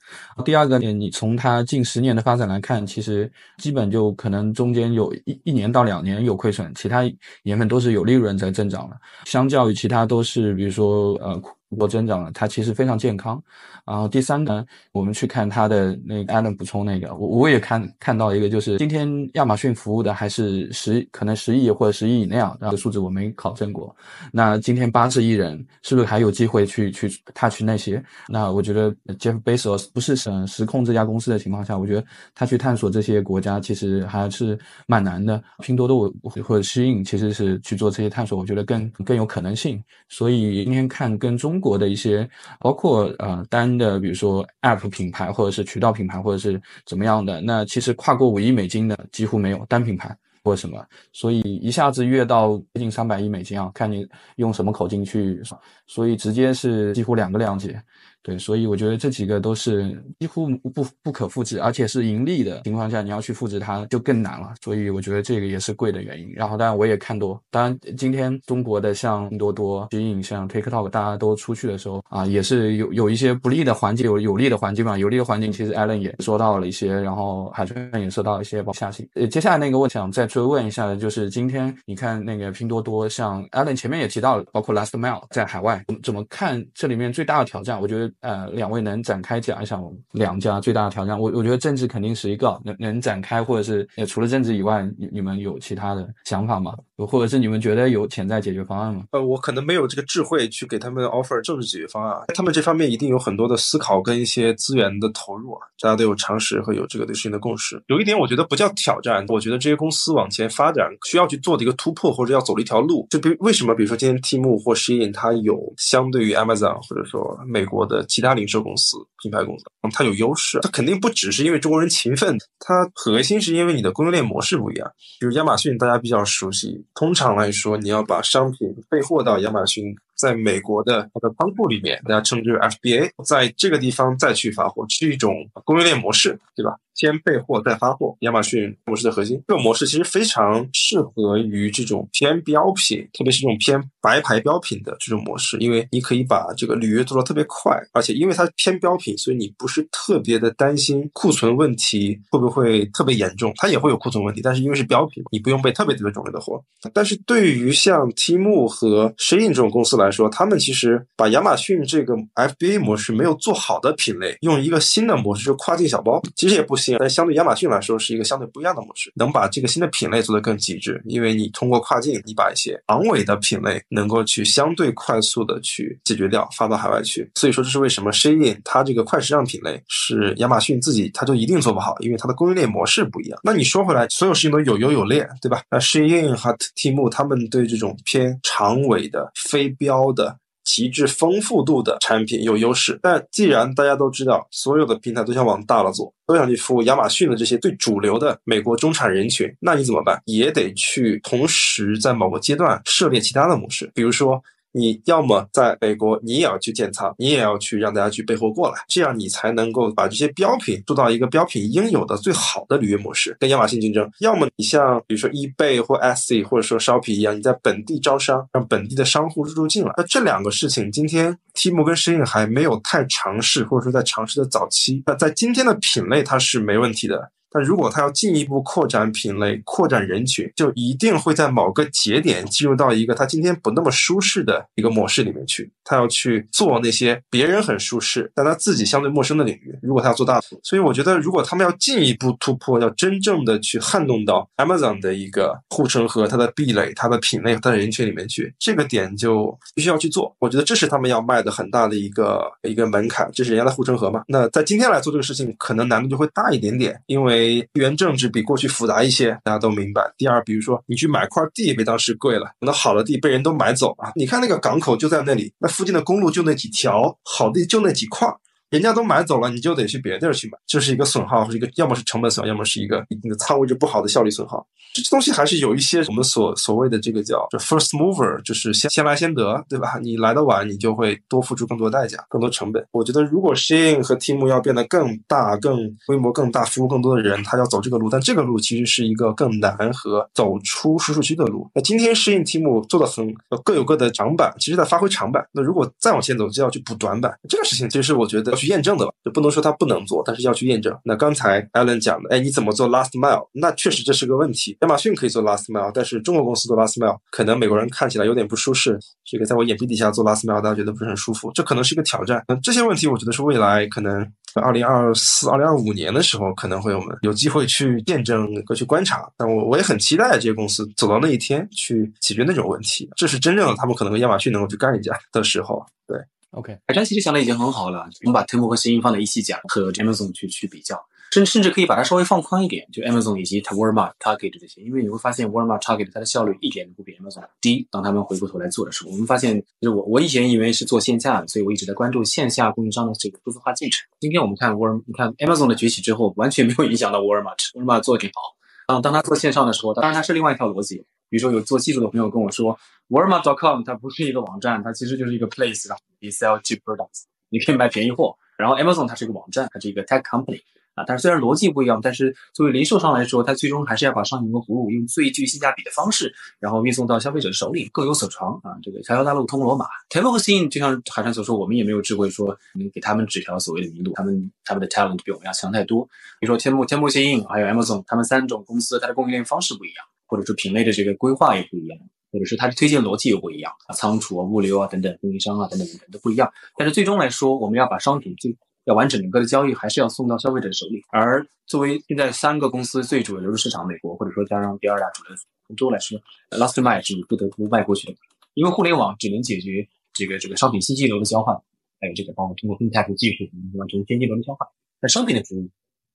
第二个呢，你从它近十年的发展来看，其实基本就可能中间有一一年到两年有亏损，其他年份都是有利润在增长的。相较于其他都是，比如说呃。我增长了，它其实非常健康。然后第三个，我们去看它的那个 Allen 补充那个，我我也看看到一个，就是今天亚马逊服务的还是十可能十亿或者十亿以内啊，这个数字我没考证过。那今天八十亿人是不是还有机会去去 touch 那些？那我觉得 Jeff Bezos 不是省实控这家公司的情况下，我觉得他去探索这些国家其实还是蛮难的。拼多多我或者适应其实是去做这些探索，我觉得更更有可能性。所以今天看跟中国的一些，包括呃单的，比如说 App 品牌，或者是渠道品牌，或者是怎么样的，那其实跨过五亿美金的几乎没有单品牌或什么，所以一下子越到接近三百亿美金啊，看你用什么口径去，所以直接是几乎两个量级。对，所以我觉得这几个都是几乎不不可复制，而且是盈利的情况下，你要去复制它就更难了。所以我觉得这个也是贵的原因。然后当然我也看多，当然今天中国的像拼多多、吸引、像 TikTok，大家都出去的时候啊，也是有有一些不利的环境，有有利的环境嘛。有利的环境其实 Allen 也说到了一些，然后海豚也说到一些下行。呃，接下来那个我想再追问一下的就是今天你看那个拼多多，像 Allen 前面也提到了，包括 Last Mile 在海外怎么看这里面最大的挑战？我觉得。呃，两位能展开讲一讲两家最大的挑战？我我觉得政治肯定是一个能能展开，或者是除了政治以外，你你们有其他的想法吗？或者是你们觉得有潜在解决方案吗？呃，我可能没有这个智慧去给他们 offer 政治解决方案，他们这方面一定有很多的思考跟一些资源的投入啊，大家都有常识和有这个对事情的共识。有一点我觉得不叫挑战，我觉得这些公司往前发展需要去做的一个突破，或者要走的一条路。就比为什么，比如说今天 T 木或 Shein 它有相对于 Amazon 或者说美国的。其他零售公司、品牌公司，它有优势。它肯定不只是因为中国人勤奋，它核心是因为你的供应链模式不一样。比如亚马逊，大家比较熟悉。通常来说，你要把商品备货到亚马逊。在美国的它的仓库里面，大家称之为 FBA，在这个地方再去发货，是一种供应链模式，对吧？先备货再发货，亚马逊模式的核心。这个模式其实非常适合于这种偏标品，特别是这种偏白牌标品的这种模式，因为你可以把这个履约做得特别快，而且因为它偏标品，所以你不是特别的担心库存问题会不会特别严重。它也会有库存问题，但是因为是标品，你不用备特别特别种类的货。但是对于像 Temu 和 Shein 这种公司来，说他们其实把亚马逊这个 FBA 模式没有做好的品类，用一个新的模式，就跨境小包，其实也不行，但相对亚马逊来说是一个相对不一样的模式，能把这个新的品类做得更极致。因为你通过跨境，你把一些昂尾的品类能够去相对快速的去解决掉，发到海外去。所以说这是为什么 Shein 它这个快时尚品类是亚马逊自己它就一定做不好，因为它的供应链模式不一样。那你说回来，所有事情都有优有劣，对吧？那 Shein 和 Temu 他们对这种偏长尾的非标。的极致丰富度的产品有优势，但既然大家都知道，所有的平台都想往大了做，都想去服务亚马逊的这些最主流的美国中产人群，那你怎么办？也得去同时在某个阶段涉猎其他的模式，比如说。你要么在美国，你也要去建仓，你也要去让大家去备货过来，这样你才能够把这些标品做到一个标品应有的最好的履约模式，跟亚马逊竞争。要么你像比如说 eBay 或 Etsy 或者说 Shopee 一样，你在本地招商，让本地的商户入驻进来。那这两个事情，今天 Temu 跟 Shein 还没有太尝试，或者说在尝试的早期。那在今天的品类，它是没问题的。但如果他要进一步扩展品类、扩展人群，就一定会在某个节点进入到一个他今天不那么舒适的一个模式里面去。他要去做那些别人很舒适，但他自己相对陌生的领域。如果他要做大所以我觉得，如果他们要进一步突破，要真正的去撼动到 Amazon 的一个护城河、它的壁垒、它的品类、它的人群里面去，这个点就必须要去做。我觉得这是他们要迈的很大的一个一个门槛，这是人家的护城河嘛。那在今天来做这个事情，可能难度就会大一点点，因为。为地缘政治比过去复杂一些，大家都明白。第二，比如说你去买块地被当时贵了，那好的地被人都买走了。你看那个港口就在那里，那附近的公路就那几条，好地就那几块。人家都买走了，你就得去别地儿去买，这是一个损耗，是一个要么是成本损耗，要么是一个你的仓位置不好的效率损耗。这东西还是有一些我们所所谓的这个叫 first mover，就是先先来先得，对吧？你来的晚，你就会多付出更多代价、更多成本。我觉得如果 Shein 和 Tim 要变得更大、更规模更大、服务更多的人，他要走这个路，但这个路其实是一个更难和走出舒适区的路。那今天 Shein、Tim 做的很各有各的长板，其实在发挥长板。那如果再往前走，就要去补短板。这个事情其实我觉得。去验证的吧，就不能说他不能做，但是要去验证。那刚才 Allen 讲的，哎，你怎么做 last mile？那确实这是个问题。亚马逊可以做 last mile，但是中国公司做 last mile，可能美国人看起来有点不舒适。这个在我眼皮底下做 last mile，大家觉得不是很舒服，这可能是一个挑战。那这些问题，我觉得是未来可能二零二四、二零二五年的时候，可能会我们有机会去验证和去观察。但我我也很期待这些公司走到那一天去解决那种问题。这是真正的他们可能和亚马逊能够去干一架的时候。对。OK，海川其实想的已经很好了。我们把 Temu 和 Shein 放在一起讲，和 Amazon 去去比较，甚甚至可以把它稍微放宽一点，就 Amazon 以及 Walmart、Target 这些，因为你会发现 Walmart、Target 它的效率一点都不比 Amazon 低。当他们回过头来做的时候，我们发现，就是我我以前以为是做线下的，所以我一直在关注线下供应商的这个数字化进程。今天我们看 Walmart，你看 Amazon 的崛起之后，完全没有影响到 Walmart，Walmart 做的挺好。当当他做线上的时候，当然它是另外一条逻辑。比如说有做技术的朋友跟我说，Walmart.com 它不是一个网站，它其实就是一个 place，然后你 sell cheap products，你可以卖便宜货。然后 Amazon 它是一个网站，它是一个 tech company 啊。但是虽然逻辑不一样，但是作为零售商来说，它最终还是要把商品和服务用最具性价比的方式，然后运送到消费者手里，各有所长啊。这个条条大路通罗马。Temu 和 sin 就像海川所说，我们也没有智慧说能给他们指条所谓的明路，他们他们的 talent 比我们要强太多。比如说 Temu、Temu、Shein 还有 Amazon，他们三种公司它的供应链方式不一样。或者说品类的这个规划也不一样，或者是它的推荐逻辑又不一样，仓储啊、物流啊等等，供应商啊等等等等都不一样。但是最终来说，我们要把商品最要完整整个的交易还是要送到消费者手里。而作为现在三个公司最主流的市场，美国或者说加上第二大主流欧洲来说，last mile 是不得不迈过去的，因为互联网只能解决这个这个商品信息流的交换，还有这个包括通过 FinTech 技术完成现金流的交换。但商品的服务，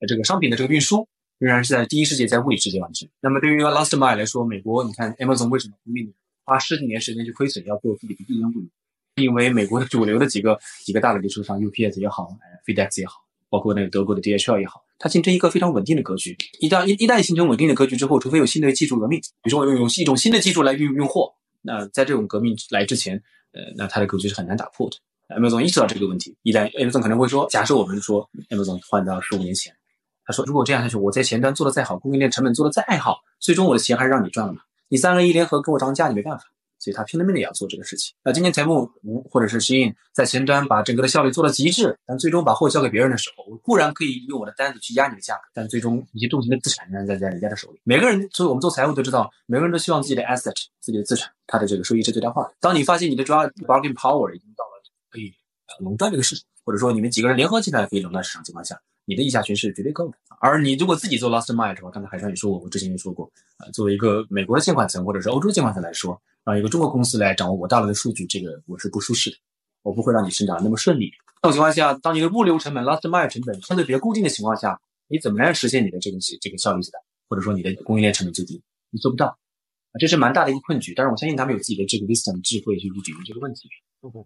这个商品的这个运输。仍然是在第一世界，在物理世界完成。那么对于 last mile 来说，美国你看 Amazon 为什么命花十几年时间去亏损，要做自己的第一物流？因为美国的主流的几个几个大的零售商，UPS 也好，FedEx 也好，包括那个德国的 DHL 也好，它形成一个非常稳定的格局。一旦一一旦形成稳定的格局之后，除非有新的技术革命，比如说我用用一种新的技术来运运货，那在这种革命来之前，呃，那它的格局是很难打破的。Amazon 意识到这个问题，一旦 Amazon 可能会说，假设我们说 Amazon 换到十五年前。他说：“如果这样下去，我在前端做的再好，供应链成本做的再好，最终我的钱还是让你赚了嘛？你三个一联合跟我涨价，你没办法。所以他拼了命的也要做这个事情。那今天财务或者是 Shein 在前端把整个的效率做到极致，但最终把货交给别人的时候，我固然可以用我的单子去压你的价格，但最终一些重型的资产仍然在在人家的手里。每个人，所以我们做财务都知道，每个人都希望自己的 asset、自己的资产，它的这个收益是最大化。当你发现你的抓 bargain power 已经到了可以垄断这个市场，或者说你们几个人联合起来可以垄断市场情况下。”你的溢价权是绝对够的，而你如果自己做 last mile 的话，刚才海川也说过，我之前也说过，啊，作为一个美国的监管层或者是欧洲监管层来说，让一个中国公司来掌握我大量的数据，这个我是不舒适的，我不会让你生长那么顺利。这种情况下，当你的物流成本 last mile 成本相对比较固定的情况下，你怎么来实现你的这个这个效率的，或者说你的供应链成本最低？你做不到，啊，这是蛮大的一个困局。但是我相信他们有自己的这个 wisdom 智慧去解决这个问题。OK